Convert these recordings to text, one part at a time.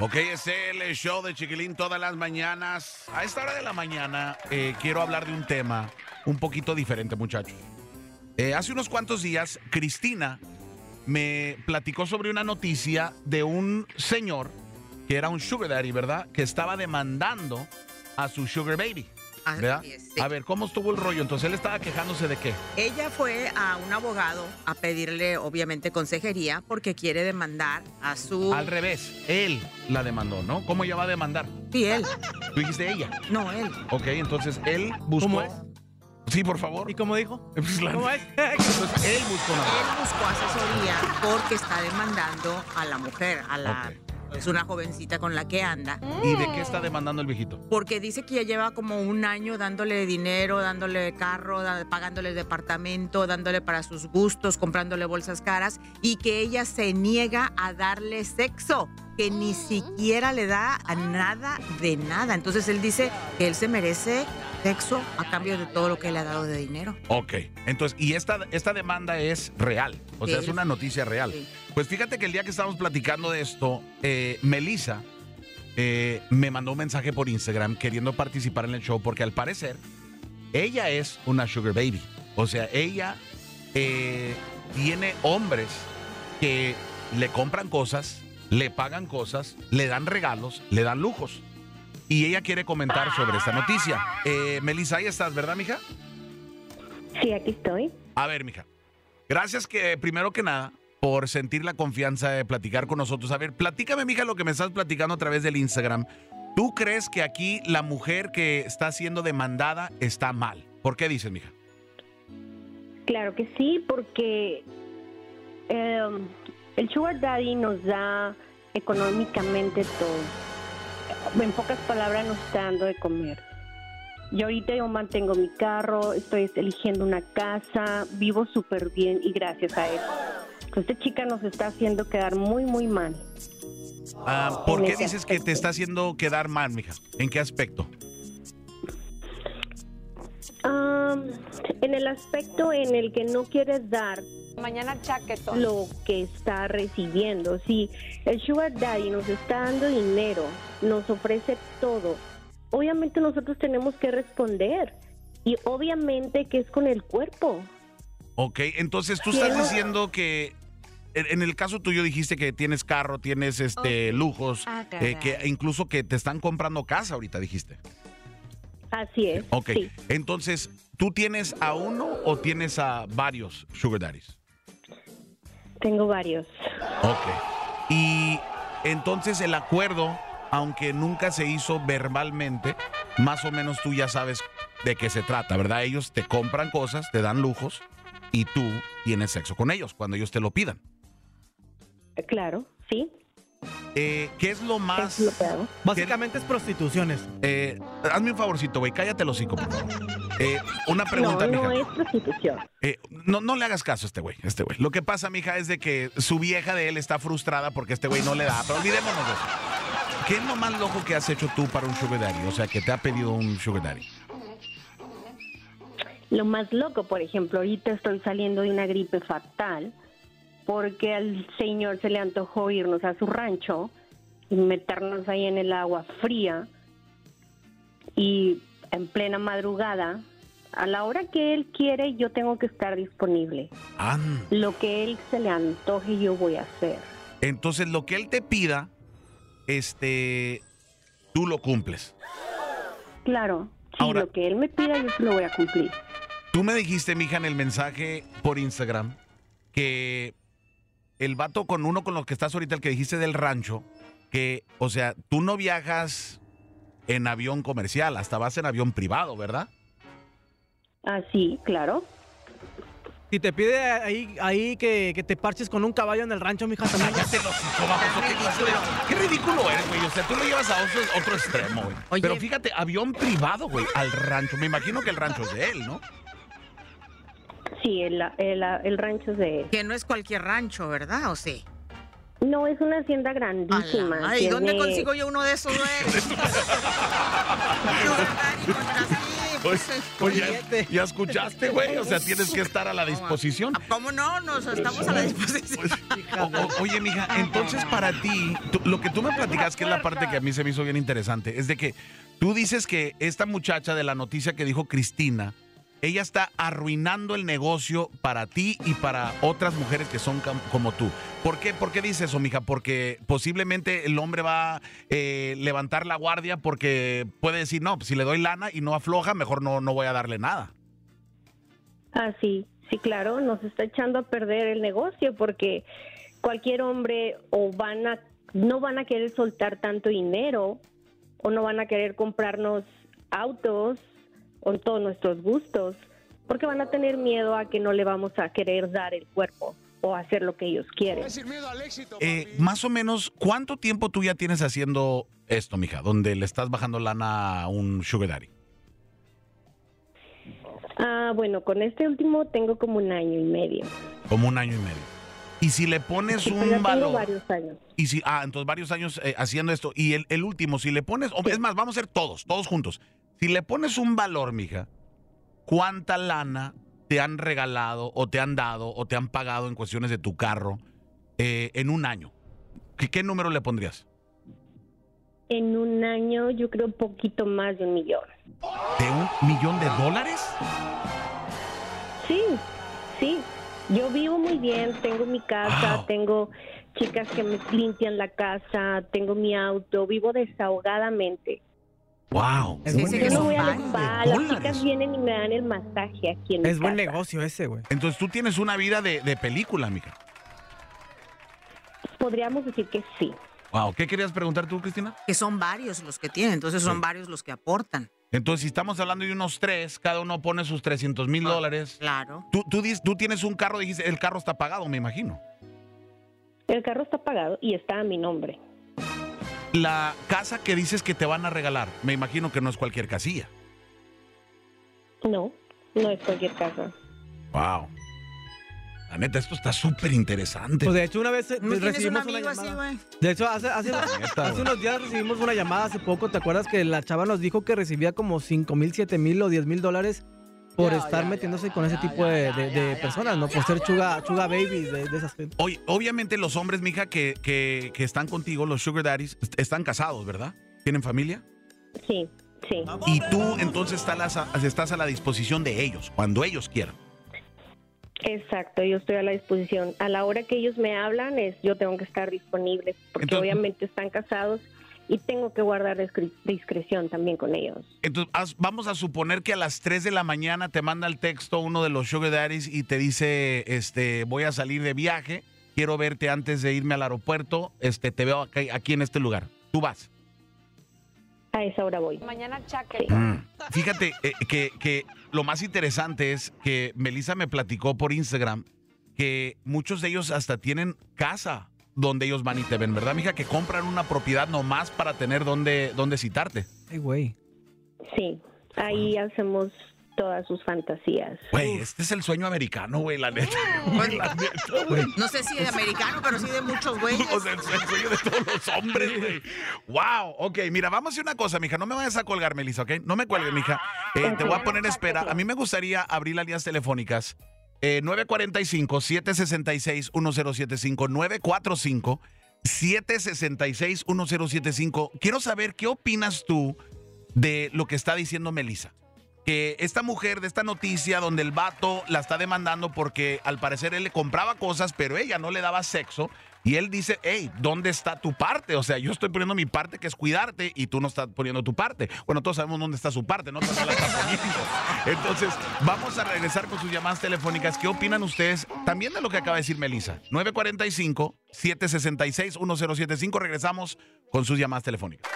Ok, es el show de Chiquilín todas las mañanas. A esta hora de la mañana eh, quiero hablar de un tema un poquito diferente, muchachos. Eh, hace unos cuantos días, Cristina me platicó sobre una noticia de un señor que era un sugar daddy, ¿verdad? Que estaba demandando a su sugar baby. ¿Verdad? es, sí. A ver, ¿cómo estuvo el rollo? Entonces él estaba quejándose de qué. Ella fue a un abogado a pedirle, obviamente, consejería porque quiere demandar a su. Al revés, él la demandó, ¿no? ¿Cómo ella va a demandar? Sí, él. Tú dijiste ella. No, él. Ok, entonces él buscó. ¿Cómo es? Sí, por favor. ¿Y cómo dijo? Pues la- ¿Cómo es? Entonces, él buscó una Él buscó asesoría porque está demandando a la mujer, a la. Es una jovencita con la que anda. ¿Y de qué está demandando el viejito? Porque dice que ya lleva como un año dándole dinero, dándole carro, pagándole departamento, dándole para sus gustos, comprándole bolsas caras y que ella se niega a darle sexo, que ni siquiera le da a nada de nada. Entonces él dice que él se merece sexo a cambio de todo lo que le ha dado de dinero. Ok, entonces, y esta, esta demanda es real, o sea, es una noticia real. sí. Pues fíjate que el día que estábamos platicando de esto, eh, Melissa eh, me mandó un mensaje por Instagram queriendo participar en el show porque al parecer ella es una sugar baby. O sea, ella eh, tiene hombres que le compran cosas, le pagan cosas, le dan regalos, le dan lujos. Y ella quiere comentar sobre esta noticia. Eh, Melissa, ahí estás, ¿verdad, mija? Sí, aquí estoy. A ver, mija. Gracias que, primero que nada, por sentir la confianza de platicar con nosotros. A ver, platícame, mija, lo que me estás platicando a través del Instagram. ¿Tú crees que aquí la mujer que está siendo demandada está mal? ¿Por qué dices, mija? Claro que sí, porque eh, el Sugar Daddy nos da económicamente todo. En pocas palabras, nos está dando de comer. Yo ahorita yo mantengo mi carro, estoy eligiendo una casa, vivo súper bien y gracias a eso. Pues esta chica nos está haciendo quedar muy, muy mal. Ah, ¿Por qué dices que te está haciendo quedar mal, mija? ¿En qué aspecto? Am, en el aspecto en el que no quieres dar Mañana chaquetón. lo que está recibiendo. Si el Sugar Daddy nos está dando dinero, nos ofrece todo, obviamente nosotros tenemos que responder. Y obviamente que es con el cuerpo. Ok, entonces tú estás diciendo que en el caso tuyo dijiste que tienes carro, tienes este lujos, Ah, eh, que incluso que te están comprando casa ahorita dijiste. Así es. Ok, Sí. entonces, ¿tú tienes a uno o tienes a varios sugar daddies? Tengo varios. Ok. Y entonces el acuerdo, aunque nunca se hizo verbalmente, más o menos tú ya sabes de qué se trata, ¿verdad? Ellos te compran cosas, te dan lujos y tú tienes sexo con ellos cuando ellos te lo pidan. Eh, Claro, sí. Eh, ¿Qué es lo más... Es lo que hago. Básicamente es prostituciones. Eh, hazme un favorcito, güey, cállate el hocico, por favor. Eh, una No, pregunta, no mija. es prostitución. Eh, no, no le hagas caso a este güey, este güey. Lo que pasa, mija, es de que su vieja de él está frustrada porque este güey no le da. Pero olvidémonos de eso. ¿Qué es lo más loco que has hecho tú para un sugar daddy? O sea, que te ha pedido un sugar daddy. Lo más loco, por ejemplo, ahorita estoy saliendo de una gripe fatal porque al señor se le antojó irnos a su rancho y meternos ahí en el agua fría y en plena madrugada, a la hora que él quiere yo tengo que estar disponible. Ah, Lo que él se le antoje yo voy a hacer. entonces lo que él te pida, este, tú lo cumples. Claro, Ahora- lo que él me pida yo se lo voy a cumplir. Tú me dijiste, mija, en el mensaje por Instagram que el vato con uno con los que estás ahorita, el que dijiste del rancho, que, o sea, tú no viajas en avión comercial, hasta vas en avión privado, ¿verdad? Así, claro. Si te pide ahí, ahí que, que te parches con un caballo en el rancho, mija, también. Cállate los ¿qué clase de- Qué ridículo eres, güey. O sea, tú lo llevas a otro, otro extremo, güey. Oye. Pero fíjate, avión privado, güey, al rancho. Me imagino que el rancho es de él, ¿no? Sí, el, el, el rancho es de él. Que no es cualquier rancho, ¿verdad? ¿O sí? No, es una hacienda grandísima. A la madre, ¿Y dónde consigo yo uno de esos, pues, Oye, Billete. ya escuchaste, güey. O sea, tienes que estar a la disposición. ¿Cómo no? Nos estamos a la disposición. Pues, o- o- oye, mija, entonces para ti, tú- lo que tú me platicas, que es la parte que a mí se me hizo bien interesante, es de que tú dices que esta muchacha de la noticia que dijo Cristina, ella está arruinando el negocio para ti y para otras mujeres que son como tú. ¿Por qué, ¿Por qué dices eso, mija? Porque posiblemente el hombre va a eh, levantar la guardia porque puede decir, no, pues, si le doy lana y no afloja, mejor no, no voy a darle nada. Ah, sí, sí, claro, nos está echando a perder el negocio porque cualquier hombre o van a, no van a querer soltar tanto dinero o no van a querer comprarnos autos con todos nuestros gustos porque van a tener miedo a que no le vamos a querer dar el cuerpo o hacer lo que ellos quieren. Eh, más o menos, ¿cuánto tiempo tú ya tienes haciendo esto, mija? Donde le estás bajando lana a un sugar daddy. Ah, bueno, con este último tengo como un año y medio. Como un año y medio. Y si le pones Sí, un tengo valor. varios años. Y si, ah, entonces varios años eh, haciendo esto. Y el, el último, si le pones, o es más, vamos a ser todos, todos juntos. Si le pones un valor, mija, ¿cuánta lana te han regalado o te han dado o te han pagado en cuestiones de tu carro eh, en un año? ¿Qué, qué número le pondrías? En un año yo creo poquito más de un millón. ¿De un millón de dólares? Sí, sí. Yo vivo muy bien, tengo mi casa, Wow. tengo chicas que me limpian la casa, tengo mi auto, vivo desahogadamente. ¡Wow! Es Sí, buen sí, Yo que no voy spa, las chicas vienen y me dan el masaje aquí en mi Es buen casa. negocio ese, güey. Entonces tú tienes una vida de, de película, mija. Podríamos decir que sí. Wow. ¿Qué querías preguntar tú, Cristina? Que son varios los que tienen, entonces son Sí. varios los que aportan. Entonces, si estamos hablando de unos tres, cada uno pone sus 300 mil Ah. dólares. Claro. Tú, tú, tú tienes un carro, dijiste, el carro está pagado, me imagino. El carro está pagado y está a mi nombre. La casa que dices que te van a regalar, me imagino que no es cualquier casilla. No, no es cualquier casa. Wow. La neta, esto está súper interesante. Pues de hecho, una vez eh, ¿No un recibimos una amigo así, llamada. güey? De hecho, hace, hace, neta, hace güey. unos días recibimos una llamada hace poco. ¿Te acuerdas que la chava nos dijo que recibía como 5 mil, 7 mil o 10 mil dólares por estar metiéndose con ese tipo de, de- de personas, ¿no? Por ser chuga, chuga babies de, de esas gente. Oye, obviamente los hombres, mija, que, que, que están contigo, los sugar daddies, est- están casados, ¿verdad? ¿Tienen familia? Sí, sí. Y tú entonces estás a, estás a la disposición de ellos, cuando ellos quieran. Exacto, yo estoy a la disposición. A la hora que ellos me hablan, es yo tengo que estar disponible, porque Entonces- obviamente están casados y tengo que guardar discre- discreción también con ellos. Entonces, vamos a suponer que a las 3 de la mañana te manda el texto uno de los sugar daddies y te dice, este, voy a salir de viaje, quiero verte antes de irme al aeropuerto, este, te veo aquí, aquí en este lugar. Tú vas. A esa hora voy. Mañana chaque. Mm. Fíjate eh, que, que lo más interesante es que Melissa me platicó por Instagram que muchos de ellos hasta tienen casa donde ellos van y te ven, ¿verdad, mija? Que compran una propiedad nomás para tener donde, donde citarte. Ay, güey. Sí, ahí hacemos todas sus fantasías. Güey, este es el sueño americano, güey, la neta. La neta, güey. No sé si de americano, pero sí de muchos güeyes. O sea, el sueño de todos los hombres, güey. Wow, ok, mira, vamos a hacer una cosa, mija. No me vayas a colgar, Melissa, ¿ok? No me cuelgues, mija. Eh, te voy a poner espera. A mí me gustaría abrir las líneas telefónicas. Eh, 945-766-1075. 945-766-1075. Quiero saber qué opinas tú de lo que está diciendo Melissa. Que esta mujer de esta noticia donde el vato la está demandando porque al parecer él le compraba cosas, pero ella no le daba sexo. Y él dice, hey, ¿dónde está tu parte? O sea, yo estoy poniendo mi parte, que es cuidarte, y tú no estás poniendo tu parte. Bueno, todos sabemos dónde está su parte, ¿no? La. Entonces, vamos a regresar con sus llamadas telefónicas. ¿Qué opinan ustedes también de lo que acaba de decir Melissa? 945-766-1075. Regresamos con sus llamadas telefónicas.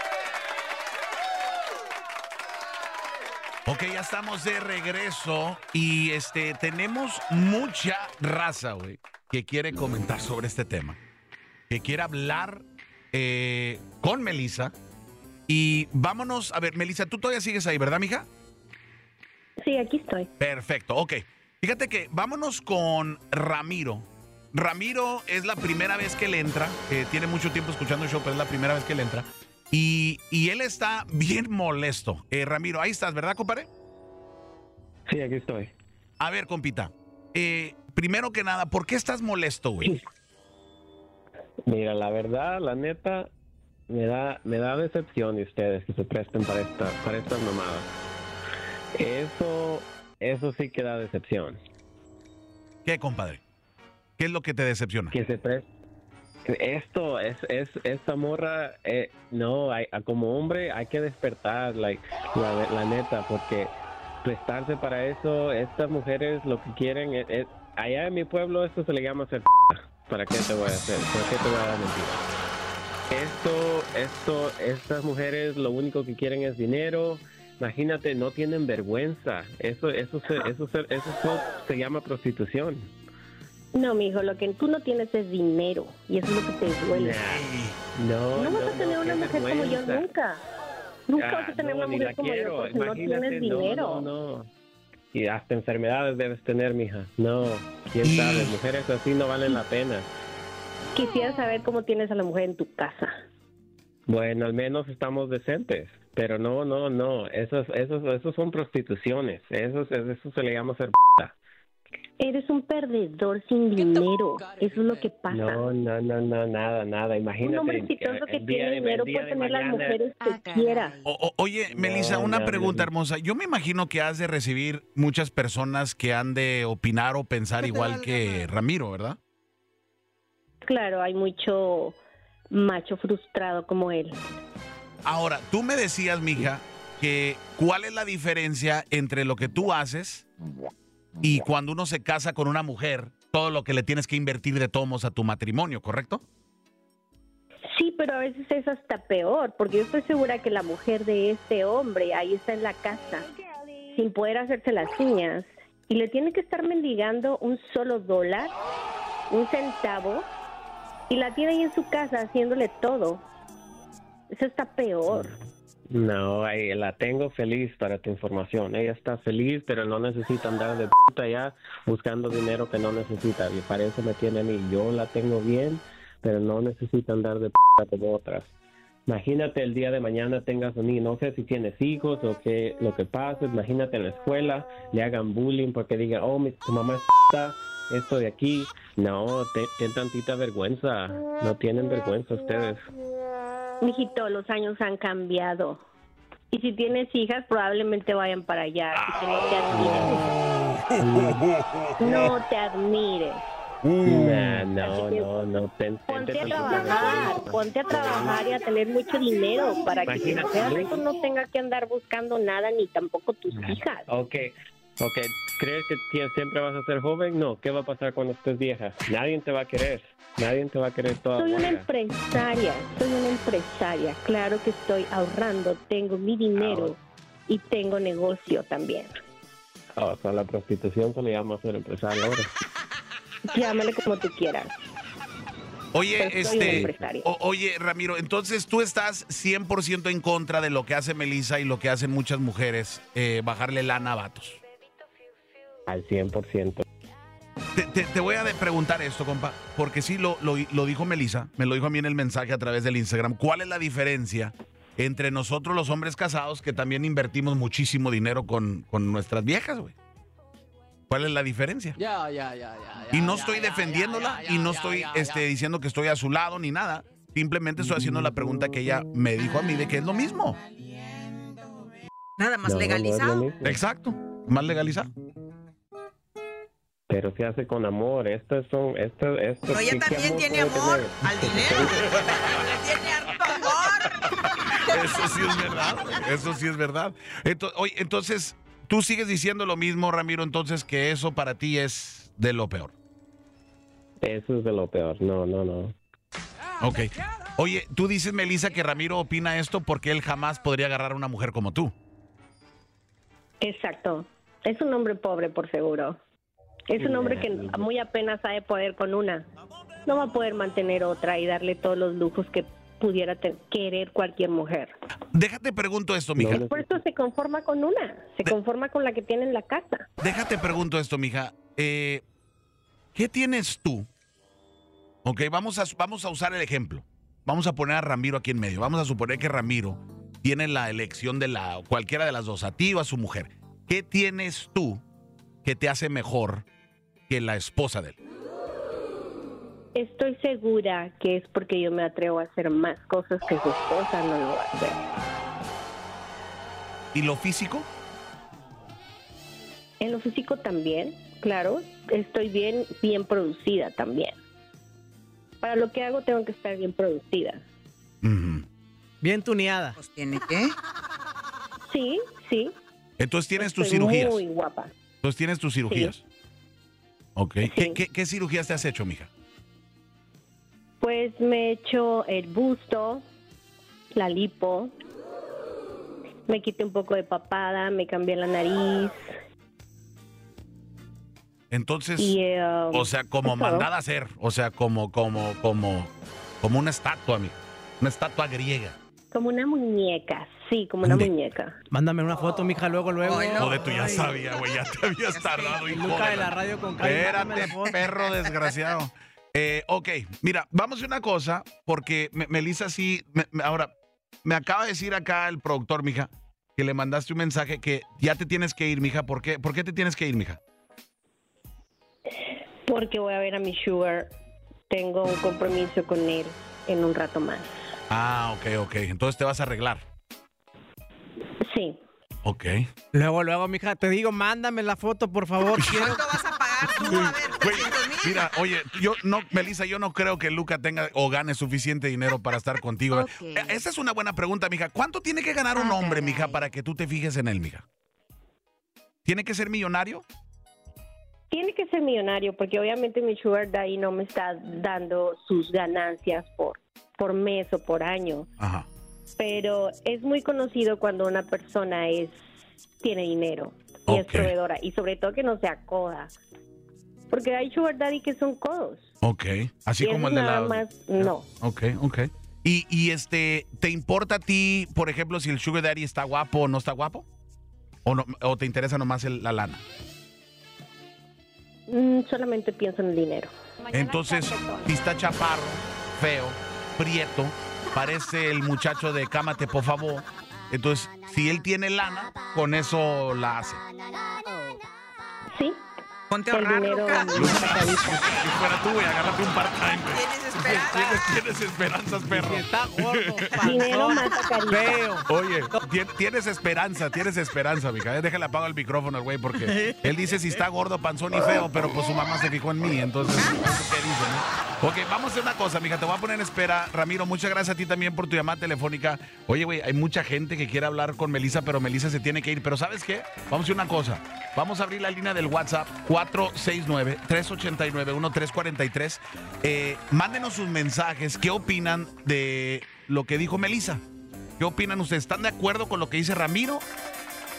Ok, ya estamos de regreso y este tenemos mucha raza, güey, que quiere comentar sobre este tema, que quiere hablar eh, con Melissa. Y vámonos, a ver, Melissa, tú todavía sigues ahí, ¿verdad, mija? Sí, aquí estoy. Perfecto, ok. Fíjate que vámonos con Ramiro. Ramiro es la primera vez que le entra, eh, tiene mucho tiempo escuchando el show, pero es la primera vez que le entra. Y, y él está bien molesto. Eh, Ramiro, ahí estás, ¿verdad, compadre? Sí, aquí estoy. A ver, compita. eh, primero que nada, ¿por qué estás molesto, güey? Mira, la verdad, la neta, me da, me da decepción de ustedes que se presten para esta, para estas mamadas. Eso, eso sí que da decepción. ¿Qué, compadre? ¿Qué es lo que te decepciona? Que se pre- Esto es, es, esta morra, eh, no, hay, como hombre hay que despertar, like, la, la neta, porque prestarse para eso, estas mujeres lo que quieren es, es- allá en mi pueblo esto se le llama ser p***. ¿Para qué te voy a hacer? ¿Para qué te voy a dar mentira? Esto, esto, estas mujeres lo único que quieren es dinero. Imagínate, no tienen vergüenza. Eso, eso, se, eso, se, eso se- se llama prostitución. No, mijo, lo que tú no tienes es dinero y eso es lo que te duele. No, No vas a no, tener no, una mujer como yo nunca. Nunca Ah, vas a tener no, una mujer como quiero. yo porque no tienes no, dinero. No, no, Y hasta enfermedades debes tener, mija. No, quién sabe. Mujeres así no valen la pena. Quisiera saber cómo tienes a la mujer en tu casa. Bueno, al menos estamos decentes. Pero no, no, no. Esos, esos, esos son prostituciones. Eso, eso se le llama ser p***. Eres un perdedor sin dinero. Eso es lo que pasa. No, no, no, no, nada, nada. Imagínate. un hombre exitoso que tiene de- dinero puede de tener las mujeres que quiera. O- o- oye, Melissa, una no, pregunta no. hermosa. Yo me imagino que has de recibir muchas personas que han de opinar o pensar igual que Ramiro, ¿verdad? Claro, hay mucho macho frustrado como él. Ahora, tú me decías, mija, que cuál es la diferencia entre lo que tú haces y cuando uno se casa con una mujer, todo lo que le tienes que invertir de tomos a tu matrimonio, ¿correcto? Sí, pero a veces es hasta peor, porque yo estoy segura que la mujer de este hombre ahí está en la casa, sin poder hacerse las uñas, y le tiene que estar mendigando un solo dólar, un centavo, y la tiene ahí en su casa haciéndole todo. Eso está peor. No, ahí la tengo feliz para tu información. Ella está feliz, pero no necesita andar de puta ya buscando dinero que no necesita. Y para eso me tiene a mí. Yo la tengo bien, pero no necesita andar de puta como otras. Imagínate el día de mañana tengas un niño, no sé si tienes hijos o qué lo que pasa, imagínate en la escuela, le hagan bullying porque digan, oh, mi, tu mamá es puta, esto de aquí. No, te- ten tantita vergüenza, no tienen vergüenza ustedes. Mijito, los años han cambiado. Y si tienes hijas, probablemente vayan para allá. Así que no te admires. No te admires. Nah, no, no, no, ten- Ponte tente a trabajar, ponte a trabajar y a tener mucho dinero para que Imagínate. seas rico no tengas que andar buscando nada ni tampoco tus hijas. Ok, ok. ¿Crees que siempre vas a ser joven? No. ¿Qué va a pasar cuando estés vieja? Nadie te va a querer. Nadie te va a querer toda Soy una buena. empresaria, soy una empresaria. Claro que estoy ahorrando, tengo mi dinero y tengo negocio también. Oh, o sea, la prostitución se le llama ser empresario ahora. Llámale como tú quieras. Oye, Pues soy una este, o- oye, Ramiro, entonces tú estás 100% en contra de lo que hace Melissa y lo que hacen muchas mujeres, eh, bajarle lana a vatos. Al 100%. Te, te- te voy a preguntar esto, compa, porque sí lo, lo, lo dijo Melissa, me lo dijo a mí en el mensaje a través del Instagram. ¿Cuál es la diferencia entre nosotros los hombres casados que también invertimos muchísimo dinero con, con nuestras viejas, güey? ¿Cuál es la diferencia? Ya, ya, ya, ya. Y no ya, estoy ya, defendiéndola ya, ya, y no ya, estoy ya, este, ya. diciendo que estoy a su lado ni nada. Simplemente estoy haciendo la pregunta que ella me dijo a mí de que es lo mismo. Nada más No, no, no es lo legalizado. Exacto. Más legalizado. Pero se hace con amor. Estas son, estas, estas. Pero ella ¿qué- qué también tiene amor tener? al dinero. tiene harto amor. Eso sí es verdad. Eso sí es verdad. Entonces, oye, entonces, tú sigues diciendo lo mismo, Ramiro, entonces que eso para ti es de lo peor. Eso es de lo peor. No, no, no. Ok. Oye, tú dices, Melissa, que Ramiro opina esto porque él jamás podría agarrar a una mujer como tú. Exacto. Es un hombre pobre, por seguro. Es un hombre que muy apenas sabe poder con una. No va a poder mantener otra y darle todos los lujos que pudiera querer cualquier mujer. Déjate pregunto esto, mija. No, Por eso se conforma con una. Se conforma con la que tiene en la casa. Déjate pregunto esto, mija. Eh, ¿Qué tienes tú? Ok, vamos a, vamos a usar el ejemplo. Vamos a poner a Ramiro aquí en medio. Vamos a suponer que Ramiro tiene la elección de la cualquiera de las dos, a ti o a su mujer. ¿Qué ¿qué tienes tú que te hace mejor que la esposa de él? Estoy segura que es porque yo me atrevo a hacer más cosas que su esposa no lo va a hacer. ¿Y lo físico? En lo físico también, claro. Estoy bien, bien producida también. Para lo que hago tengo que estar bien producida. Bien tuneada. Pues tiene que. Sí, sí. Entonces tienes tus Estoy cirugías. Muy guapa. Entonces tienes tus cirugías. Ok. ¿Qué, Sí. qué, qué cirugías te has hecho, mija? Pues me he hecho el busto, la lipo, me quité un poco de papada, me cambié la nariz Entonces, y... eh, o sea, como mandada a hacer, o sea, como, como, como, como una estatua, mija. Una estatua griega. Como una muñeca, sí, como una Ande. muñeca. Mándame una foto, mija, luego, luego. Ay, no. Joder, tú ya Ay, sabía, güey, ya te habías tardado, y hijo Luca de la radio con Espérate, perro desgraciado. Eh, ok, mira, vamos a una cosa, porque Me- Melissa sí, me- me- ahora, me acaba de decir acá el productor, mija, que le mandaste un mensaje que ya te tienes que ir, mija. ¿Por qué, ¿Por qué te tienes que ir, mija? Porque voy a ver a mi sugar. Tengo un compromiso con él en un rato más. Ah, ok, ok. Entonces te vas a arreglar. Sí. Ok. Luego, luego, mija, te digo, mándame la foto, por favor. Quiero. ¿Cuánto vas a pagar tú? A ver, Güey, 300 mil. mira, oye, yo no, Melissa, yo no creo que Luca tenga o gane suficiente dinero para estar contigo. Ok. Eh, Esa es una buena pregunta, mija. ¿Cuánto tiene que ganar un Ah, hombre, mija, para que tú te fijes en él, mija? ¿Tiene que ser millonario? Tiene que ser millonario porque obviamente mi sugar daddy no me está dando sus ganancias por, por mes o por año. Ajá. Pero es muy conocido cuando una persona es tiene dinero y es proveedora y sobre todo que no sea coda. Porque hay sugar daddy que son codos. Ok. Así y como el de nada la. más no. Ok, ok. Y, y este, ¿te importa a ti, por ejemplo, si el Sugar Daddy está guapo o no está guapo? ¿O, no, o te interesa nomás el- la lana? Mm, solamente pienso en el dinero. Entonces, está chaparro, feo, prieto, parece el muchacho de Cámate, por favor. Entonces, si él tiene lana, con eso la hace. Sí, Ponte a ahorrar. Si fuera tú, güey, agárrate un part-time, güey. Tienes esperanza. Tienes, tienes esperanzas, perro. Si está gordo, Dinero panzón, mata carita. feo. Oye, tien- tienes esperanza, tienes esperanza, mija. Eh, Déjale apago el micrófono al güey porque él dice si está gordo, panzón y feo, pero pues su mamá se fijó en mí, entonces, ¿eso qué dice, no? Ok, vamos a hacer una cosa, mija, te voy a poner en espera. Ramiro, muchas gracias a ti también por tu llamada telefónica. Oye, güey, hay mucha gente que quiere hablar con Melissa, pero Melissa se tiene que ir. Pero ¿sabes qué? Vamos a hacer una cosa. Vamos a abrir la línea del WhatsApp 469-389-1343. Eh, mándenos sus mensajes. ¿Qué opinan de lo que dijo Melissa? ¿Qué opinan ustedes? ¿Están de acuerdo con lo que dice Ramiro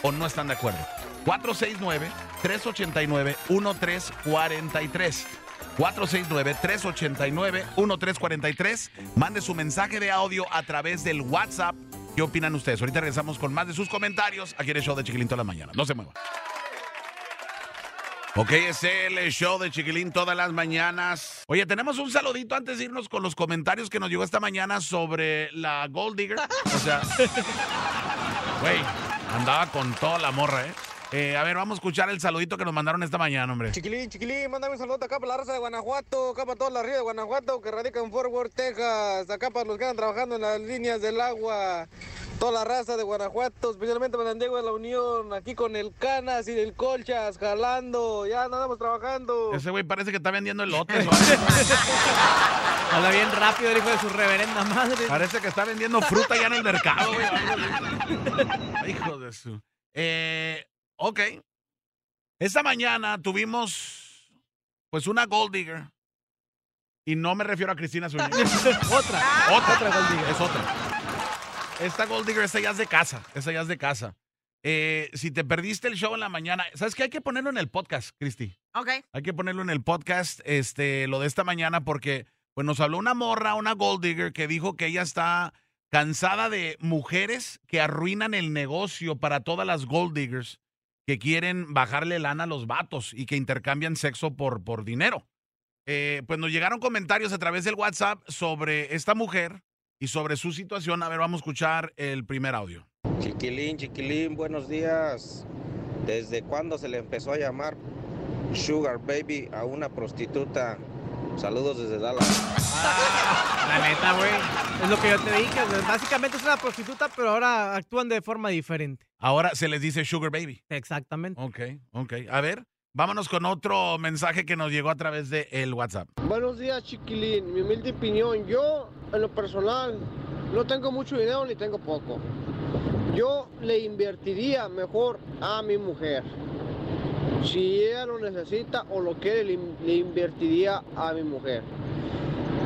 o no están de acuerdo? 469-389-1343. 469-389-1343. Mande su mensaje de audio a través del WhatsApp. ¿Qué opinan ustedes? Ahorita regresamos con más de sus comentarios aquí en el show de Chiquilín toda la mañana. No se muevan. Ok, es el show de Chiquilín todas las mañanas. Oye, tenemos un saludito antes de irnos con los comentarios que nos llegó esta mañana sobre la Gold Digger. O sea, güey, andaba con toda la morra, ¿eh? Eh, A ver, vamos a escuchar el saludito que nos mandaron esta mañana, hombre. Chiquilín, chiquilín, mándame un saludo acá para la raza de Guanajuato, acá para toda la río de Guanajuato que radica en Fort Worth, Texas, acá para los que andan trabajando en las líneas del agua, toda la raza de Guanajuato, especialmente para San Diego de la Unión, aquí con el Canas y el Colchas, jalando, ya andamos trabajando. Ese güey parece que está vendiendo elotes. ¿no? Habla bien rápido el hijo de su reverenda madre. Parece que está vendiendo fruta ya en el mercado, güey. Hijo de su. Eh, ok. Esta mañana tuvimos, pues, una Gold Digger. Y no me refiero a Cristina Zúñiga. Otra. otra, Otra Gold Digger. Es otra. Esta Gold Digger, esta ya es de casa. Esta ya es de casa. Eh, si te perdiste el show en la mañana, ¿sabes qué? Hay que ponerlo en el podcast, Cristi. Ok. Hay que ponerlo en el podcast, este, lo de esta mañana, porque pues nos habló una morra, una gold digger, que dijo que ella está cansada de mujeres que arruinan el negocio para todas las gold diggers que quieren bajarle lana a los vatos y que intercambian sexo por, por dinero. Eh, pues nos llegaron comentarios a través del WhatsApp sobre esta mujer y sobre su situación. A ver, vamos a escuchar el primer audio. Chiquilín, chiquilín, buenos días. ¿Desde cuándo se le empezó a llamar Sugar Baby a una prostituta? Saludos desde Dallas. La neta, güey. Es lo que yo te dije. Básicamente es una prostituta, pero ahora actúan de forma diferente. Ahora se les dice Sugar Baby. Exactamente. Ok, ok. A ver, vámonos con otro mensaje que nos llegó a través de el WhatsApp. Buenos días, chiquilín. Mi humilde opinión. Yo, en lo personal, no tengo mucho dinero ni tengo poco. Yo le invertiría mejor a mi mujer. Si ella lo necesita o lo quiere, le, in- le invertiría a mi mujer.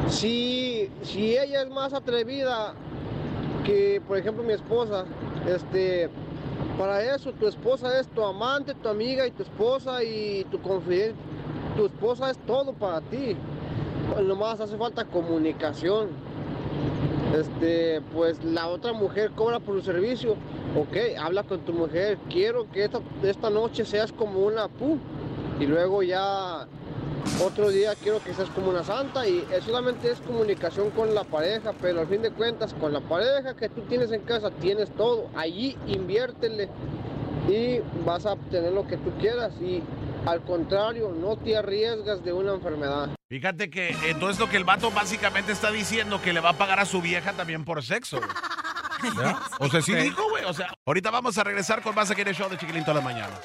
Si, si ella es más atrevida que, por ejemplo, mi esposa, este, para eso tu esposa es tu amante, tu amiga y tu esposa y tu confidente. Tu esposa es todo para ti. Nomás hace falta comunicación. Este, pues la otra mujer cobra por su servicio. Ok, habla con tu mujer. Quiero que esta, esta noche seas como una pu. Y luego ya otro día quiero que seas como una santa. Y solamente es comunicación con la pareja. Pero al fin de cuentas, con la pareja que tú tienes en casa, tienes todo. Allí inviértele y vas a obtener lo que tú quieras. Y al contrario, no te arriesgas de una enfermedad. Fíjate que entonces lo que el vato básicamente está diciendo que le va a pagar a su vieja también por sexo. güey. ¿Ya? O sea, sí dijo, güey. O sea, ahorita vamos a regresar con más aquí en el show de Chiquilín todas las mañanas.